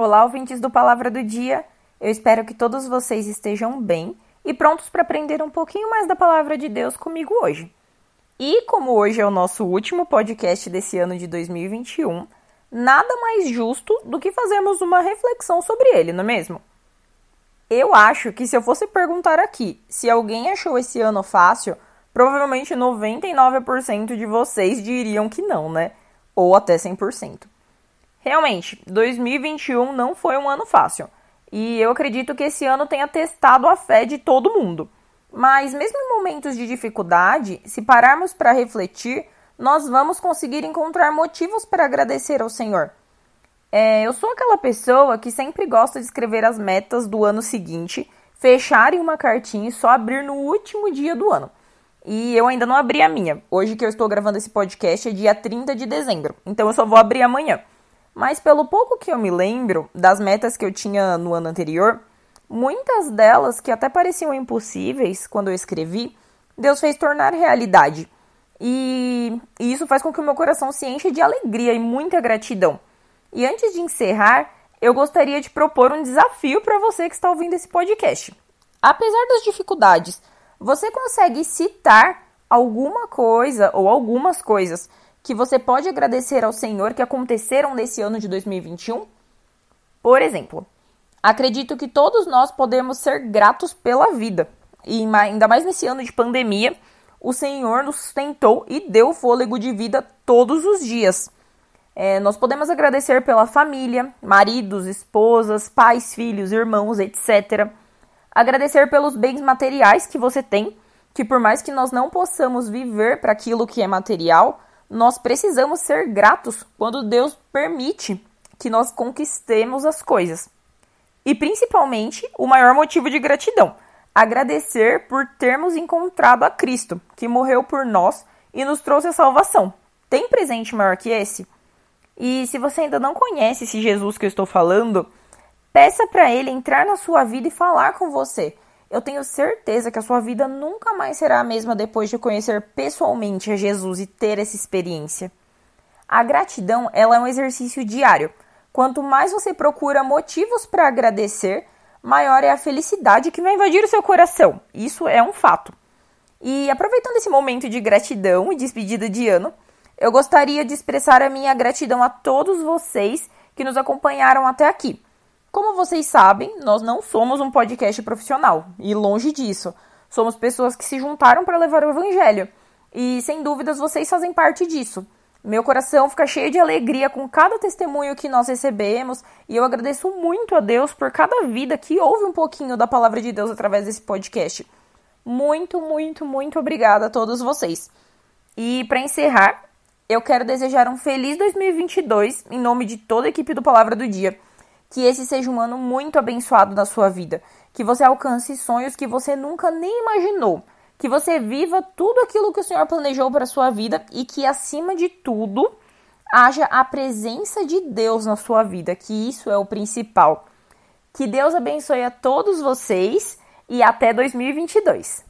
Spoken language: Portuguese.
Olá, ouvintes do Palavra do Dia. Eu espero que todos vocês estejam bem e prontos para aprender um pouquinho mais da palavra de Deus comigo hoje. E como hoje é o nosso último podcast desse ano de 2021, nada mais justo do que fazermos uma reflexão sobre ele, não é mesmo? Eu acho que se eu fosse perguntar aqui se alguém achou esse ano fácil, provavelmente 99% de vocês diriam que não, né? Ou até 100%. Realmente, 2021 não foi um ano fácil. E eu acredito que esse ano tenha testado a fé de todo mundo. Mas, mesmo em momentos de dificuldade, se pararmos para refletir, nós vamos conseguir encontrar motivos para agradecer ao Senhor. É, eu sou aquela pessoa que sempre gosta de escrever as metas do ano seguinte, fechar em uma cartinha e só abrir no último dia do ano. E eu ainda não abri a minha. Hoje que eu estou gravando esse podcast é dia 30 de dezembro, então eu só vou abrir amanhã. Mas pelo pouco que eu me lembro das metas que eu tinha no ano anterior, muitas delas que até pareciam impossíveis quando eu escrevi, Deus fez tornar realidade. E, e isso faz com que o meu coração se encha de alegria e muita gratidão. E antes de encerrar, eu gostaria de propor um desafio para você que está ouvindo esse podcast. Apesar das dificuldades, você consegue citar alguma coisa ou algumas coisas que você pode agradecer ao Senhor que aconteceram nesse ano de 2021? Por exemplo, acredito que todos nós podemos ser gratos pela vida. E ainda mais nesse ano de pandemia, o Senhor nos sustentou e deu fôlego de vida todos os dias. É, nós podemos agradecer pela família, maridos, esposas, pais, filhos, irmãos, etc. Agradecer pelos bens materiais que você tem, que por mais que nós não possamos viver para aquilo que é material, nós precisamos ser gratos quando Deus permite que nós conquistemos as coisas. E principalmente, o maior motivo de gratidão, agradecer por termos encontrado a Cristo, que morreu por nós e nos trouxe a salvação. Tem presente maior que esse? E se você ainda não conhece esse Jesus que eu estou falando, peça para ele entrar na sua vida e falar com você eu tenho certeza que a sua vida nunca mais será a mesma depois de conhecer pessoalmente a Jesus e ter essa experiência. A gratidão, ela é um exercício diário. Quanto mais você procura motivos para agradecer, maior é a felicidade que vai invadir o seu coração. Isso é um fato. E aproveitando esse momento de gratidão e despedida de ano, eu gostaria de expressar a minha gratidão a todos vocês que nos acompanharam até aqui. Como vocês sabem, nós não somos um podcast profissional e longe disso. Somos pessoas que se juntaram para levar o evangelho. E sem dúvidas vocês fazem parte disso. Meu coração fica cheio de alegria com cada testemunho que nós recebemos e eu agradeço muito a Deus por cada vida que ouve um pouquinho da palavra de Deus através desse podcast. Muito, muito, muito obrigada a todos vocês. E para encerrar, eu quero desejar um feliz 2022 em nome de toda a equipe do Palavra do Dia que esse seja um ano muito abençoado na sua vida. Que você alcance sonhos que você nunca nem imaginou. Que você viva tudo aquilo que o Senhor planejou para a sua vida e que, acima de tudo, haja a presença de Deus na sua vida, que isso é o principal. Que Deus abençoe a todos vocês e até 2022.